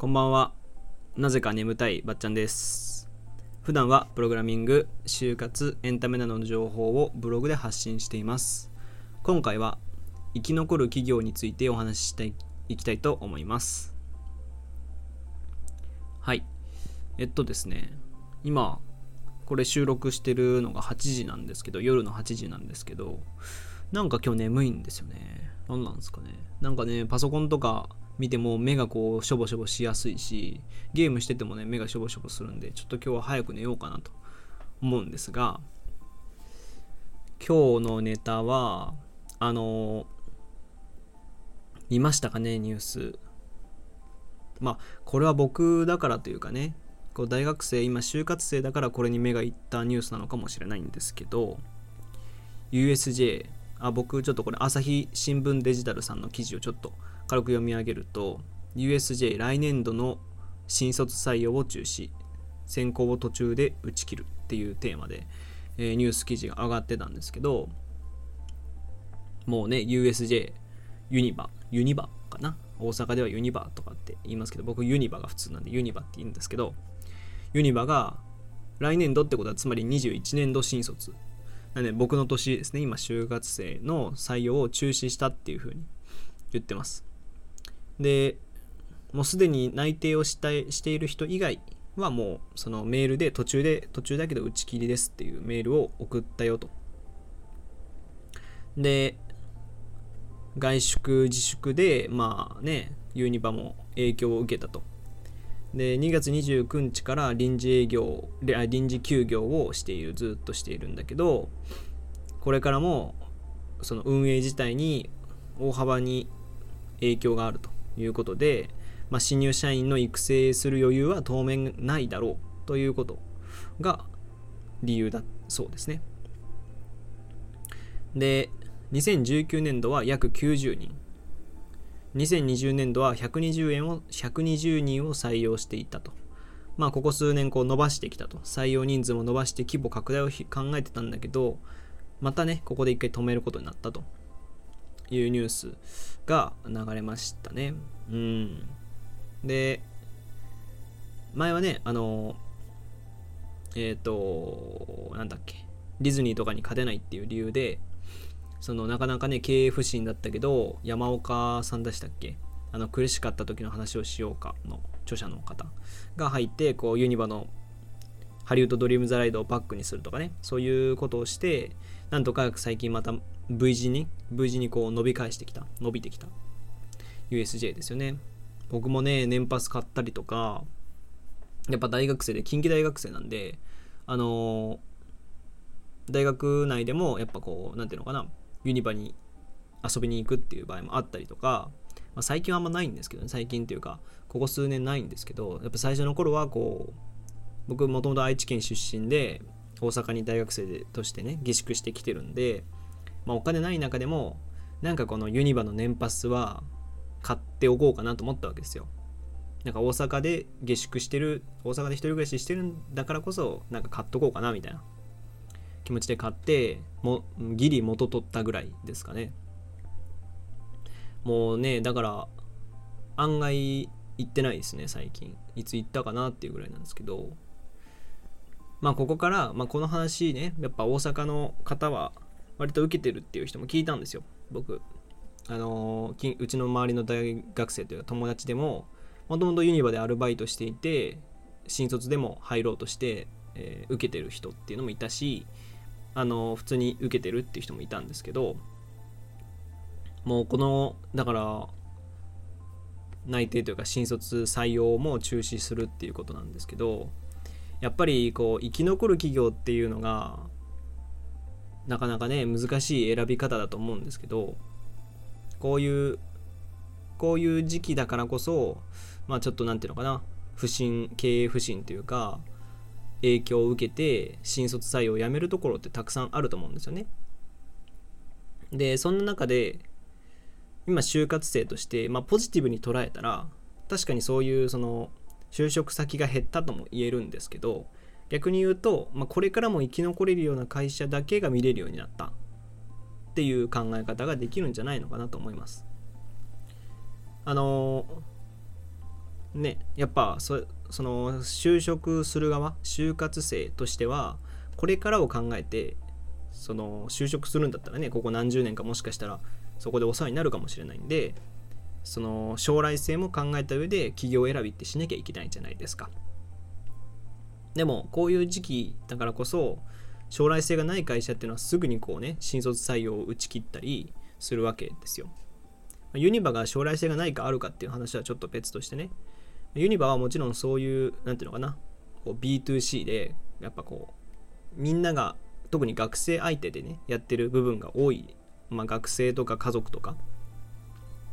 こんばんは。なぜか眠たいばっちゃんです。普段はプログラミング、就活、エンタメなどの情報をブログで発信しています。今回は生き残る企業についてお話ししていきたいと思います。はい。えっとですね、今、これ収録してるのが8時なんですけど、夜の8時なんですけど、なんか今日眠いんですよね。何なんですかね。なんかね、パソコンとか見ても目がこうしょぼしょぼしやすいし、ゲームしててもね、目がしょぼしょぼするんで、ちょっと今日は早く寝ようかなと思うんですが、今日のネタは、あの見ましたかね、ニュース。まあ、これは僕だからというかね、こう大学生、今就活生だからこれに目がいったニュースなのかもしれないんですけど、USJ あ僕ちょっとこれ朝日新聞デジタルさんの記事をちょっと軽く読み上げると USJ 来年度の新卒採用を中止選考を途中で打ち切るっていうテーマで、えーニュース記事が上がってたんですけどもうね USJ ユニバユニバかな？大阪ではユニバとかって言いますけど僕ユニバが普通なんでユニバって言うんですけどユニバが来年度ってことはつまり21年度新卒。なんで僕の年ですね今就活生の採用を中止したっていうふうに言ってます。でもうすでに内定をしたいしている人以外はもうそのメールで途中で途中だけど打ち切りですっていうメールを送ったよと。で外宿自粛でまあねユニバも影響を受けたと。で2月29日から臨時営業臨時休業をしているずっとしているんだけどこれからもその運営自体に大幅に影響があると。いうことで、まあ、新入社員の育成する余裕は当面ないだろうということが理由だそうですねで2019年度は約90人2020年度は120円を120人を採用していたと。まあここ数年こう伸ばしてきたと。採用人数も伸ばして規模拡大を考えてたんだけど、またね、ここで一回止めることになったというニュースが流れましたね。うん。で、前はね、あの、えっ、と、なんだっけ、ディズニーとかに勝てないっていう理由で、そのなかなかね経営不振だったけど山岡さんでしたっけあの苦しかった時の話をしようかの著者の方が入ってこうユニバのハリウッドドリームザライドをバックにするとかねそういうことをしてなんとか最近また V 字に V 字にこう伸び返してきた。伸びてきた。USJ ですよね。僕もね年パス買ったりとかやっぱ大学生で近畿大学生なんであのー大学内でもやっぱこうなんていうのかなユニバに遊びに行くっていう場合もあったりとか、まあ、最近はあんまないんですけどね最近っていうかここ数年ないんですけどやっぱ最初の頃はこう僕もともと愛知県出身で大阪に大学生としてね下宿してきてるんで、まあ、お金ない中でもなんかこのユニバの年パスは買っておこうかなと思ったわけですよ。なんか大阪で下宿してる大阪で一人暮らししてるんだからこそなんか買っとこうかなみたいな。気持ちで買ってもギリ元取ったぐらいですかね。もうねだから案外行ってないですね最近。いつ行ったかなっていうぐらいなんですけど。まあここから、まあ、この話ねやっぱ大阪の方は割と受けてるっていう人も聞いたんですよ。僕。あのうちの周りの大学生というか友達でももともとユニバでアルバイトしていて新卒でも入ろうとして、えー受けてる人っていうのもいたしあの普通に受けてるっていう人もいたんですけどもうこのだから内定というか新卒採用も中止するっていうことなんですけどやっぱりこう生き残る企業っていうのがなかなかね難しい選び方だと思うんですけどこういうこういう時期だからこそまあちょっとなんていうのかな不振経営不振というか影響を受けて新卒採用をやめるところってたくさんあると思うんですよね。でそんな中で今就活生として、まあ、ポジティブに捉えたら確かにそういうその就職先が減ったとも言えるんですけど逆に言うと、まあ、これからも生き残れるような会社だけが見れるようになったっていう考え方ができるんじゃないのかなと思います。あのねやっぱそその就職する側就活生としてはこれからを考えてその就職するんだったらねここ何十年かもしかしたらそこでお世話になるかもしれないんでその将来性も考えた上で企業選びってしなきゃいけないじゃないですかでもこういう時期だからこそ将来性がない会社っていうのはすぐにこうね新卒採用を打ち切ったりするわけですよ。ユニバが将来性がないかあるかっていう話はちょっと別としてね。ユニバはもちろんそういう何ていうのかな。こう B2C でやっぱこうみんなが特に学生相手でねやってる部分が多い、まあ、学生とか家族とか。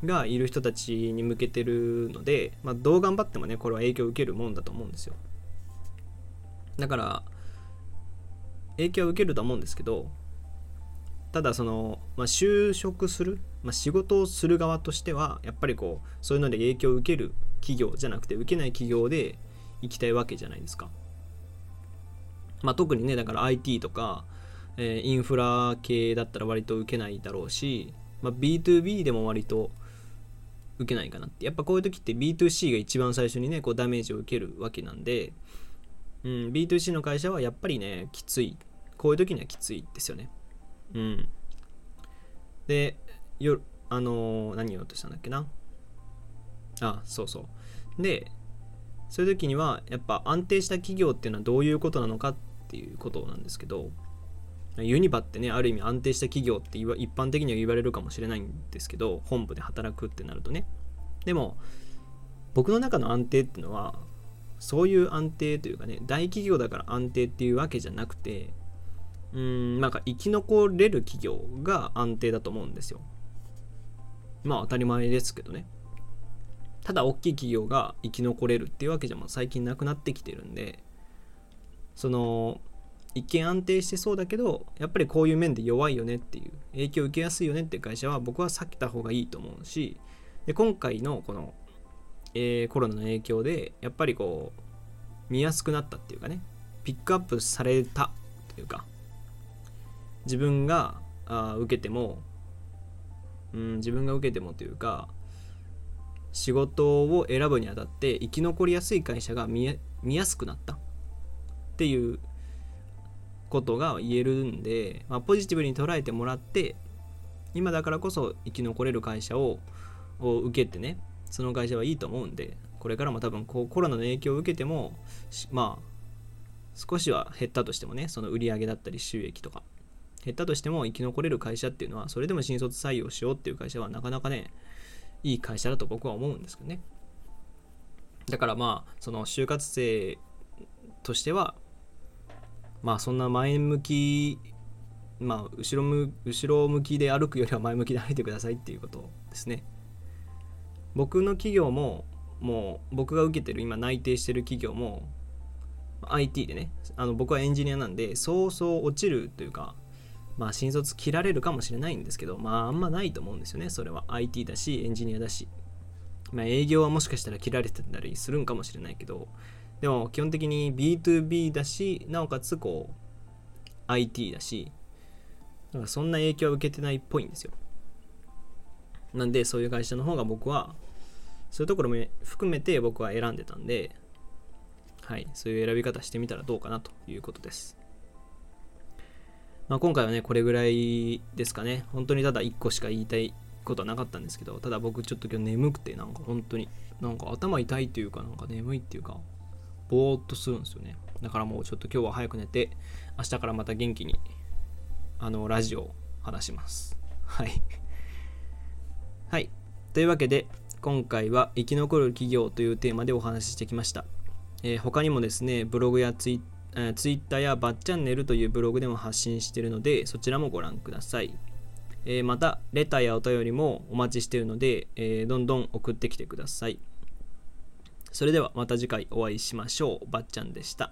がいる人たちに向けてるので、まあ、どう頑張ってもねこれは影響を受けるもんだと思うんですよ。だから影響を受けると思うんですけどただその、まあ、就職する、まあ、仕事をする側としてはやっぱりこうそういうので影響を受ける企業じゃなくて受けない企業で行きたいわけじゃないですか。まあ、特にねだから IT とか、えー、インフラ系だったら割と受けないだろうし、まあ、B2B でも割と受けないかなってやっぱこういう時って B2C が一番最初にねこうダメージを受けるわけなんで、うん、B2C の会社はやっぱりねきつい。こういう時にはきついですよね。うん。でよあのー、何言おうとしたんだっけな？あそうそう。でそういう時にはやっぱ安定した企業っていうのはどういうことなのかっていうことなんですけどユニバってねある意味安定した企業って一般的には言われるかもしれないんですけど本部で働くってなるとね。でも僕の中の安定っていうのはそういう安定というかね大企業だから安定っていうわけじゃなくてうんなんか生き残れる企業が安定だと思うんですよ。まあ当たり前ですけどね。ただ大きい企業が生き残れるっていうわけじゃもう最近なくなってきてるんでその一見安定してそうだけどやっぱりこういう面で弱いよねっていう影響を受けやすいよねっていう会社は僕は避けた方がいいと思うしで今回のこの、えー、コロナの影響でやっぱりこう見やすくなったっていうかねピックアップされたというか自分があ受けても、うん、自分が受けてもというか仕事を選ぶにあたって生き残りやすい会社が見やすくなったっていうことが言えるんで、まあ、ポジティブに捉えてもらって今だからこそ生き残れる会社をを受けてねその会社はいいと思うんでこれからも多分こうコロナの影響を受けてもまあ少しは減ったとしてもねその売り上げだったり収益とか減ったとしても生き残れる会社っていうのはそれでも新卒採用しようっていう会社はなかなかねいい会社だと僕は思うんですけどね。だからまあその就活生としてはまあそんな前向きまあ後ろむ後ろ向きで歩くよりは前向きで歩いてくださいっていうことですね。僕の企業ももう僕が受けてる今内定してる企業も IT でねあの僕はエンジニアなんでそうそう落ちるというかまあ新卒切られるかもしれないんですけどまああんまないと思うんですよねそれは。IT だしエンジニアだし。まあ営業はもしかしたら切られてたりするんかもしれないけどでも基本的に B2B だしなおかつこう IT だしだからそんな影響を受けてないっぽいんですよ。なんでそういう会社の方が僕はそういうところも含めて僕は選んでたんではいそういう選び方してみたらどうかなということです。まあ、今回はねこれぐらいですかね。本当にただ1個しか言いたいことはなかったんですけどただ僕ちょっと今日眠くてなんか本当になんか頭痛いというかなんか眠いっていうかぼーっとするんですよね。だからもうちょっと今日は早く寝て明日からまた元気にあのラジオを話します。はい。はい。というわけで今回は生き残る企業というテーマでお話ししてきました、えー、他にもですねブログやツイッター Twitter やバッチャンネルというブログでも発信しているのでそちらもご覧ください、えー、またレターやお便りもお待ちしているので、え、どんどん送ってきてくださいそれではまた次回お会いしましょう。ばっちゃんでした。